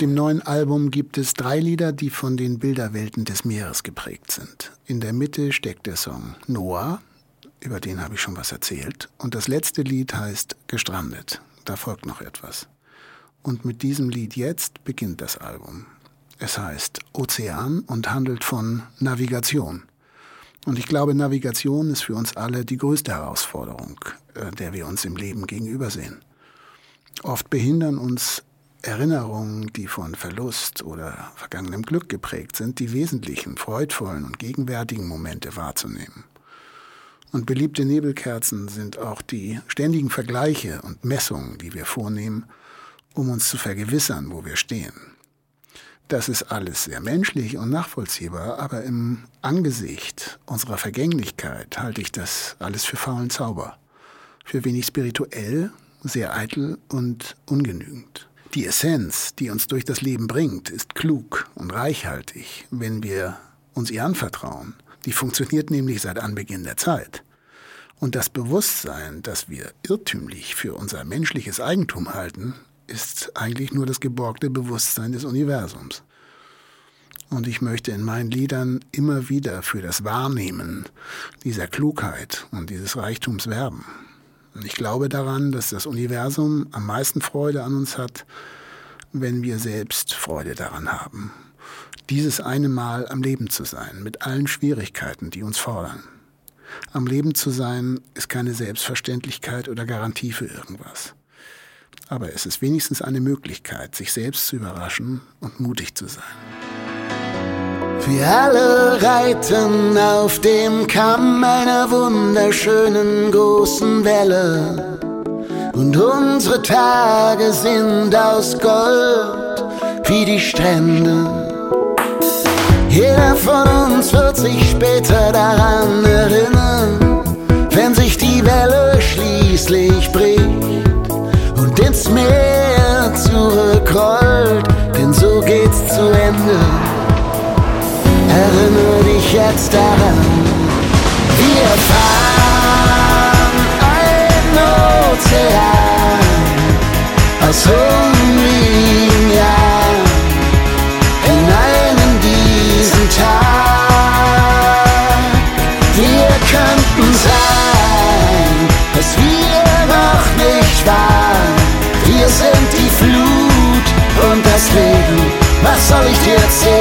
dem neuen Album gibt es drei Lieder, die von den Bilderwelten des Meeres geprägt sind. In der Mitte steckt der Song Noah, über den habe ich schon was erzählt. Und das letzte Lied heißt Gestrandet. Da folgt noch etwas. Und mit diesem Lied jetzt beginnt das Album. Es heißt Ozean und handelt von Navigation. Und ich glaube, Navigation ist für uns alle die größte Herausforderung, äh, der wir uns im Leben gegenübersehen. Oft behindern uns Erinnerungen, die von Verlust oder vergangenem Glück geprägt sind, die wesentlichen, freudvollen und gegenwärtigen Momente wahrzunehmen. Und beliebte Nebelkerzen sind auch die ständigen Vergleiche und Messungen, die wir vornehmen, um uns zu vergewissern, wo wir stehen. Das ist alles sehr menschlich und nachvollziehbar, aber im Angesicht unserer Vergänglichkeit halte ich das alles für faulen Zauber, für wenig spirituell, sehr eitel und ungenügend. Die Essenz, die uns durch das Leben bringt, ist klug und reichhaltig, wenn wir uns ihr anvertrauen die funktioniert nämlich seit Anbeginn der Zeit. Und das Bewusstsein, das wir irrtümlich für unser menschliches Eigentum halten, ist eigentlich nur das geborgte Bewusstsein des Universums. Und ich möchte in meinen Liedern immer wieder für das Wahrnehmen dieser Klugheit und dieses Reichtums werben. Und ich glaube daran, dass das Universum am meisten Freude an uns hat, wenn wir selbst Freude daran haben dieses eine Mal am Leben zu sein, mit allen Schwierigkeiten, die uns fordern. Am Leben zu sein ist keine Selbstverständlichkeit oder Garantie für irgendwas. Aber es ist wenigstens eine Möglichkeit, sich selbst zu überraschen und mutig zu sein. Wir alle reiten auf dem Kamm einer wunderschönen großen Welle. Und unsere Tage sind aus Gold wie die Strände jeder von uns wird sich später daran erinnern, wenn sich die Welle schließlich bricht und ins Meer zurückrollt, denn so geht's zu Ende. Dich jetzt daran, wir fahren ein Ozean aus hungrigen Jahren. könnten sein, was wir noch nicht waren. Wir sind die Flut und das Leben, was soll ich dir erzählen?